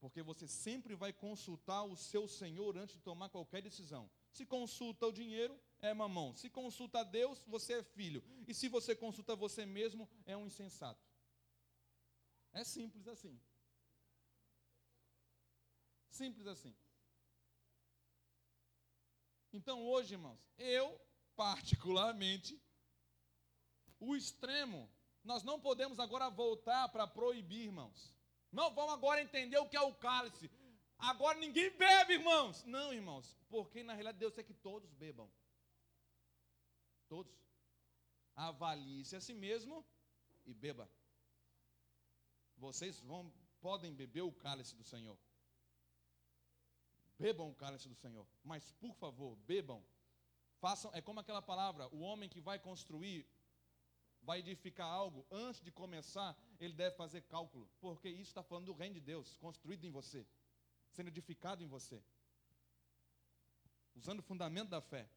Porque você sempre vai consultar o seu Senhor antes de tomar qualquer decisão. Se consulta o dinheiro, é mamão. Se consulta a Deus, você é filho. E se você consulta você mesmo, é um insensato. É simples assim. Simples assim. Então hoje, irmãos, eu, particularmente, o extremo, nós não podemos agora voltar para proibir, irmãos. Não vamos agora entender o que é o cálice. Agora ninguém bebe, irmãos. Não, irmãos, porque na realidade Deus quer que todos bebam. Todos. Avalie-se a si mesmo e beba. Vocês vão, podem beber o cálice do Senhor. Bebam o cálice do Senhor. Mas, por favor, bebam. Façam, é como aquela palavra, o homem que vai construir, vai edificar algo, antes de começar, ele deve fazer cálculo. Porque isso está falando do reino de Deus, construído em você, sendo edificado em você. Usando o fundamento da fé.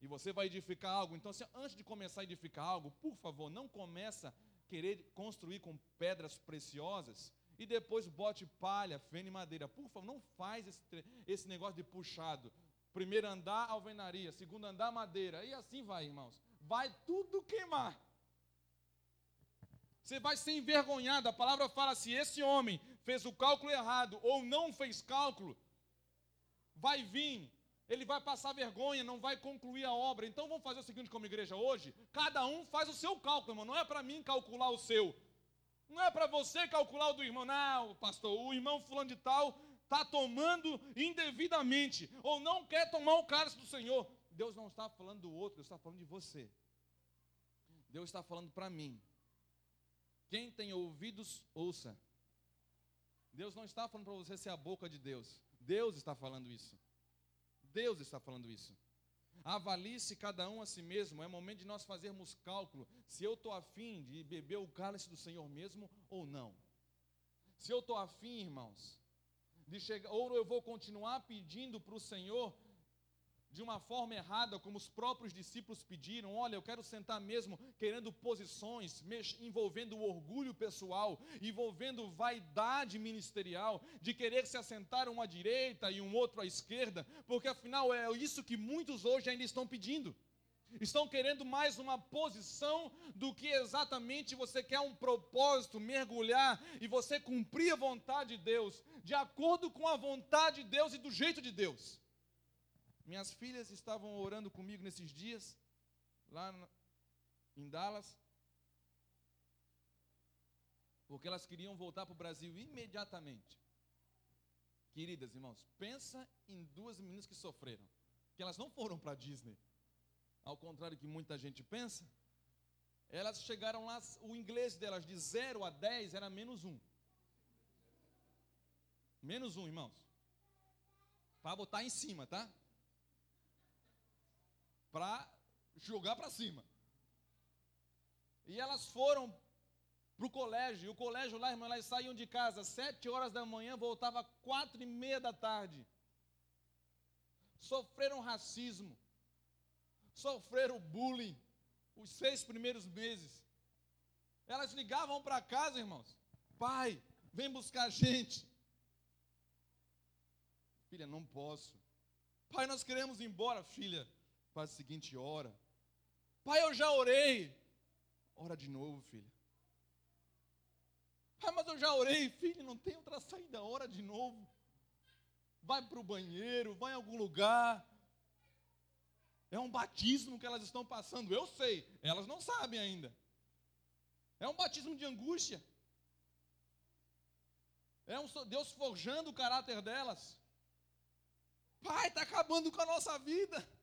E você vai edificar algo. Então, antes de começar a edificar algo, por favor, não começa a querer construir com pedras preciosas e depois bote palha, feno e madeira. Por favor, não faz esse, esse negócio de puxado. Primeiro andar, alvenaria. Segundo andar, madeira. E assim vai, irmãos. Vai tudo queimar. Você vai ser envergonhado. A palavra fala: se esse homem fez o cálculo errado ou não fez cálculo, vai vir ele vai passar vergonha, não vai concluir a obra. Então vamos fazer o seguinte como igreja hoje: cada um faz o seu cálculo, irmão. Não é para mim calcular o seu. Não é para você calcular o do irmão. Não, pastor, o irmão fulano de tal está tomando indevidamente, ou não quer tomar o cálice do Senhor. Deus não está falando do outro, Deus está falando de você. Deus está falando para mim. Quem tem ouvidos, ouça. Deus não está falando para você ser a boca de Deus. Deus está falando isso. Deus está falando isso. Avalie-se cada um a si mesmo. É momento de nós fazermos cálculo se eu estou afim de beber o cálice do Senhor mesmo ou não. Se eu estou afim, irmãos, de chegar, ou eu vou continuar pedindo para o Senhor de uma forma errada, como os próprios discípulos pediram. Olha, eu quero sentar mesmo querendo posições, envolvendo o orgulho pessoal, envolvendo vaidade ministerial, de querer se assentar um à direita e um outro à esquerda, porque afinal é isso que muitos hoje ainda estão pedindo. Estão querendo mais uma posição do que exatamente você quer um propósito, mergulhar e você cumprir a vontade de Deus, de acordo com a vontade de Deus e do jeito de Deus. Minhas filhas estavam orando comigo nesses dias, lá em Dallas, porque elas queriam voltar para o Brasil imediatamente. Queridas irmãos, pensa em duas meninas que sofreram, que elas não foram para a Disney, ao contrário que muita gente pensa. Elas chegaram lá, o inglês delas de 0 a 10 era menos um. Menos um, irmãos. Para botar em cima, tá? Para jogar para cima. E elas foram para o colégio, e o colégio lá, irmã, elas saíam de casa sete horas da manhã, voltava quatro e meia da tarde. Sofreram racismo, sofreram bullying os seis primeiros meses. Elas ligavam para casa, irmãos. Pai, vem buscar a gente. Filha, não posso. Pai, nós queremos ir embora, filha faz a seguinte hora. Pai, eu já orei. Ora de novo, filha. Pai, mas eu já orei, filho, não tem outra saída, ora de novo. Vai para o banheiro, vai em algum lugar. É um batismo que elas estão passando, eu sei, elas não sabem ainda. É um batismo de angústia. É um Deus forjando o caráter delas. Pai, está acabando com a nossa vida.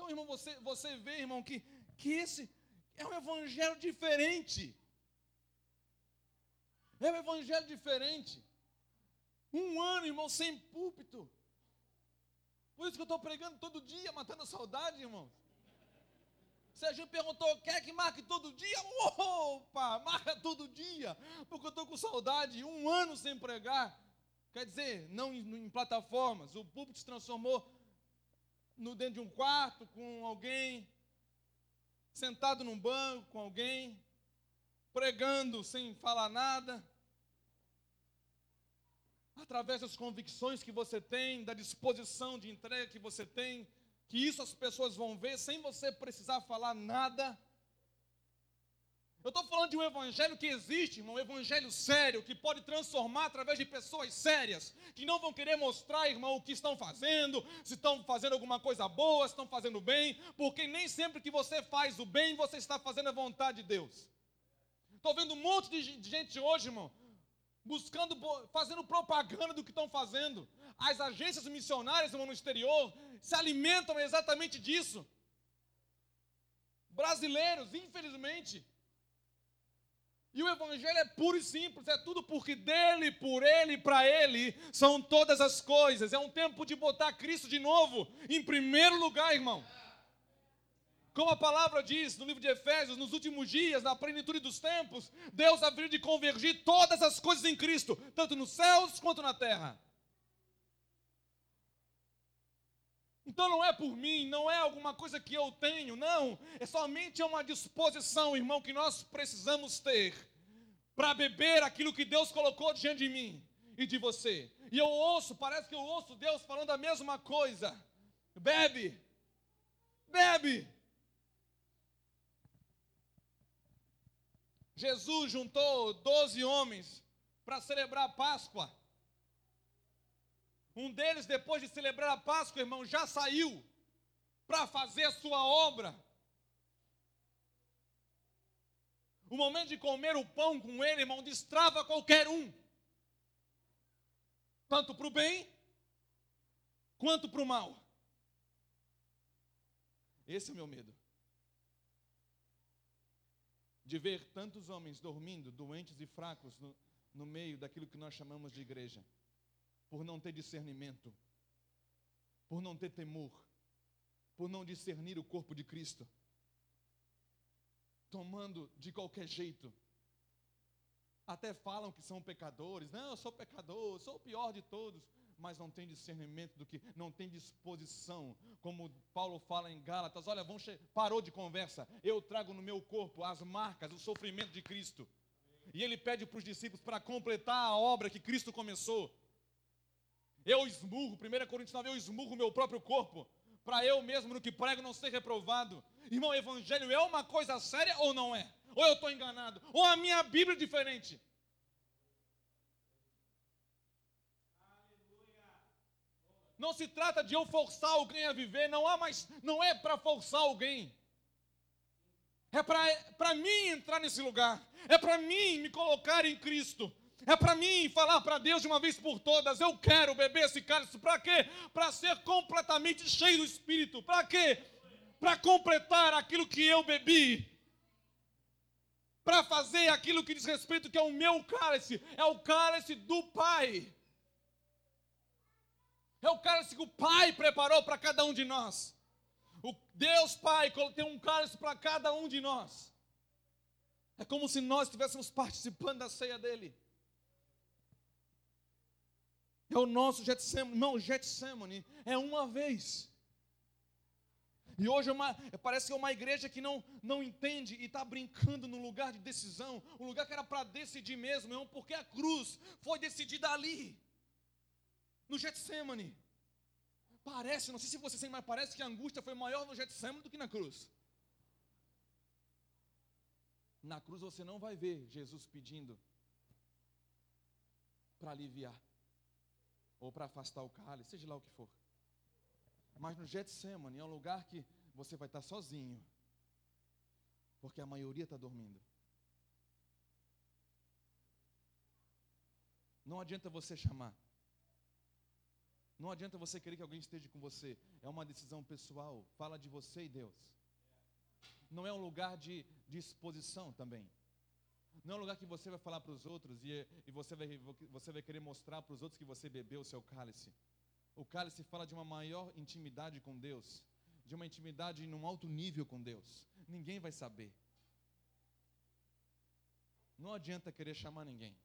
Então, irmão, você, você vê, irmão, que, que esse é um evangelho diferente. É um evangelho diferente. Um ano, irmão, sem púlpito. Por isso que eu estou pregando todo dia, matando a saudade, irmão. Se a gente perguntou, quer que marque todo dia? Opa, marca todo dia, porque eu estou com saudade, um ano sem pregar. Quer dizer, não em, em plataformas, o púlpito se transformou no dentro de um quarto com alguém, sentado num banco com alguém, pregando sem falar nada, através das convicções que você tem, da disposição de entrega que você tem, que isso as pessoas vão ver sem você precisar falar nada. Eu estou falando de um evangelho que existe, irmão, um evangelho sério, que pode transformar através de pessoas sérias, que não vão querer mostrar, irmão, o que estão fazendo, se estão fazendo alguma coisa boa, se estão fazendo bem, porque nem sempre que você faz o bem, você está fazendo a vontade de Deus. Estou vendo um monte de gente hoje, irmão, buscando, fazendo propaganda do que estão fazendo. As agências missionárias, irmão, no exterior, se alimentam exatamente disso. Brasileiros, infelizmente, e o Evangelho é puro e simples, é tudo porque dele, por ele, para ele são todas as coisas. É um tempo de botar Cristo de novo em primeiro lugar, irmão. Como a palavra diz no livro de Efésios, nos últimos dias, na plenitude dos tempos, Deus haveria de convergir todas as coisas em Cristo, tanto nos céus quanto na terra. Então não é por mim, não é alguma coisa que eu tenho, não. É somente uma disposição, irmão, que nós precisamos ter para beber aquilo que Deus colocou diante de mim e de você. E eu ouço, parece que eu ouço Deus falando a mesma coisa. Bebe, bebe. Jesus juntou doze homens para celebrar a Páscoa. Um deles, depois de celebrar a Páscoa, irmão, já saiu para fazer sua obra. O momento de comer o pão com ele, irmão, destrava qualquer um. Tanto para o bem, quanto para o mal. Esse é o meu medo. De ver tantos homens dormindo, doentes e fracos, no, no meio daquilo que nós chamamos de igreja por não ter discernimento, por não ter temor, por não discernir o corpo de Cristo, tomando de qualquer jeito. Até falam que são pecadores, não, eu sou pecador, sou o pior de todos, mas não tem discernimento do que, não tem disposição, como Paulo fala em Gálatas, olha, vão parou de conversa, eu trago no meu corpo as marcas, o sofrimento de Cristo. E ele pede para os discípulos para completar a obra que Cristo começou. Eu esmurro, 1 Coríntios 9, eu esmurro o meu próprio corpo, para eu mesmo no que prego não ser reprovado. Irmão, evangelho é uma coisa séria ou não é? Ou eu estou enganado? Ou a minha Bíblia é diferente? Não se trata de eu forçar alguém a viver, não há mais, não é para forçar alguém. É para mim entrar nesse lugar. É para mim me colocar em Cristo. É para mim falar para Deus de uma vez por todas: eu quero beber esse cálice. Para quê? Para ser completamente cheio do Espírito. Para quê? Para completar aquilo que eu bebi. Para fazer aquilo que diz respeito que é o meu cálice. É o cálice do Pai. É o cálice que o Pai preparou para cada um de nós. O Deus Pai tem um cálice para cada um de nós. É como se nós estivéssemos participando da ceia dele. É o nosso Getsemane. Não, Getsemane é uma vez. E hoje é uma, parece que é uma igreja que não, não entende e está brincando no lugar de decisão, o lugar que era para decidir mesmo, é porque a cruz foi decidida ali, no Getsemane. Parece, não sei se você sente, mas parece que a angústia foi maior no Getsemane do que na cruz. Na cruz você não vai ver Jesus pedindo para aliviar ou para afastar o cálice, seja lá o que for. Mas no Getsemane é um lugar que você vai estar sozinho. Porque a maioria está dormindo. Não adianta você chamar. Não adianta você querer que alguém esteja com você. É uma decisão pessoal. Fala de você e Deus. Não é um lugar de, de exposição também. Não é um lugar que você vai falar para os outros e, e você, vai, você vai querer mostrar para os outros que você bebeu o seu cálice. O cálice fala de uma maior intimidade com Deus, de uma intimidade num alto nível com Deus. Ninguém vai saber. Não adianta querer chamar ninguém.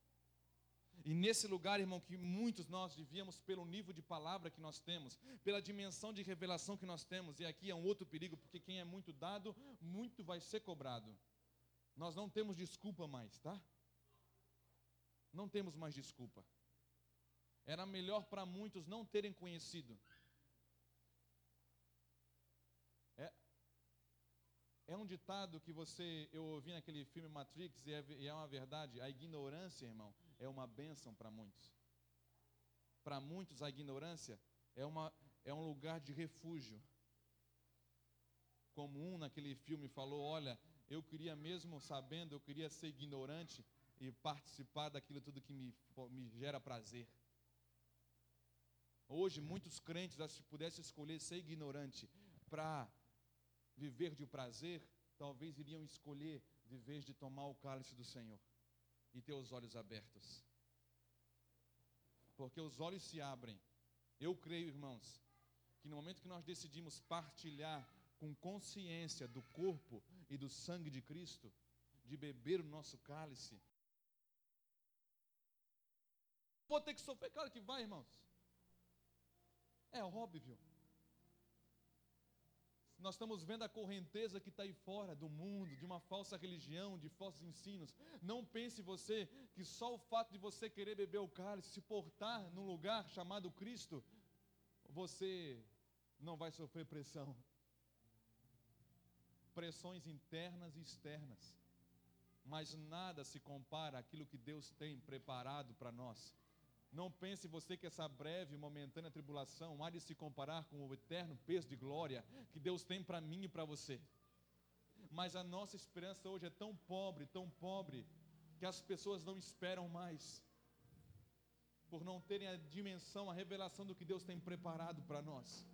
E nesse lugar, irmão, que muitos nós devíamos, pelo nível de palavra que nós temos, pela dimensão de revelação que nós temos, e aqui é um outro perigo, porque quem é muito dado, muito vai ser cobrado. Nós não temos desculpa mais, tá? Não temos mais desculpa. Era melhor para muitos não terem conhecido. É, é um ditado que você eu ouvi naquele filme Matrix e é, e é uma verdade. A ignorância, irmão, é uma bênção para muitos. Para muitos, a ignorância é, uma, é um lugar de refúgio. Como um naquele filme falou: Olha, eu queria mesmo sabendo, eu queria ser ignorante e participar daquilo tudo que me, me gera prazer. Hoje, muitos crentes, se pudesse escolher ser ignorante para viver de prazer, talvez iriam escolher viver de tomar o cálice do Senhor e ter os olhos abertos. Porque os olhos se abrem. Eu creio, irmãos, que no momento que nós decidimos partilhar com consciência do corpo e do sangue de Cristo, de beber o nosso cálice, vou ter que sofrer, claro que vai, irmãos. É óbvio. Nós estamos vendo a correnteza que está aí fora do mundo, de uma falsa religião, de falsos ensinos. Não pense você que só o fato de você querer beber o cálice, se portar num lugar chamado Cristo, você não vai sofrer pressão. Pressões internas e externas. Mas nada se compara àquilo que Deus tem preparado para nós. Não pense você que essa breve, momentânea tribulação há de se comparar com o eterno peso de glória que Deus tem para mim e para você. Mas a nossa esperança hoje é tão pobre, tão pobre, que as pessoas não esperam mais, por não terem a dimensão, a revelação do que Deus tem preparado para nós.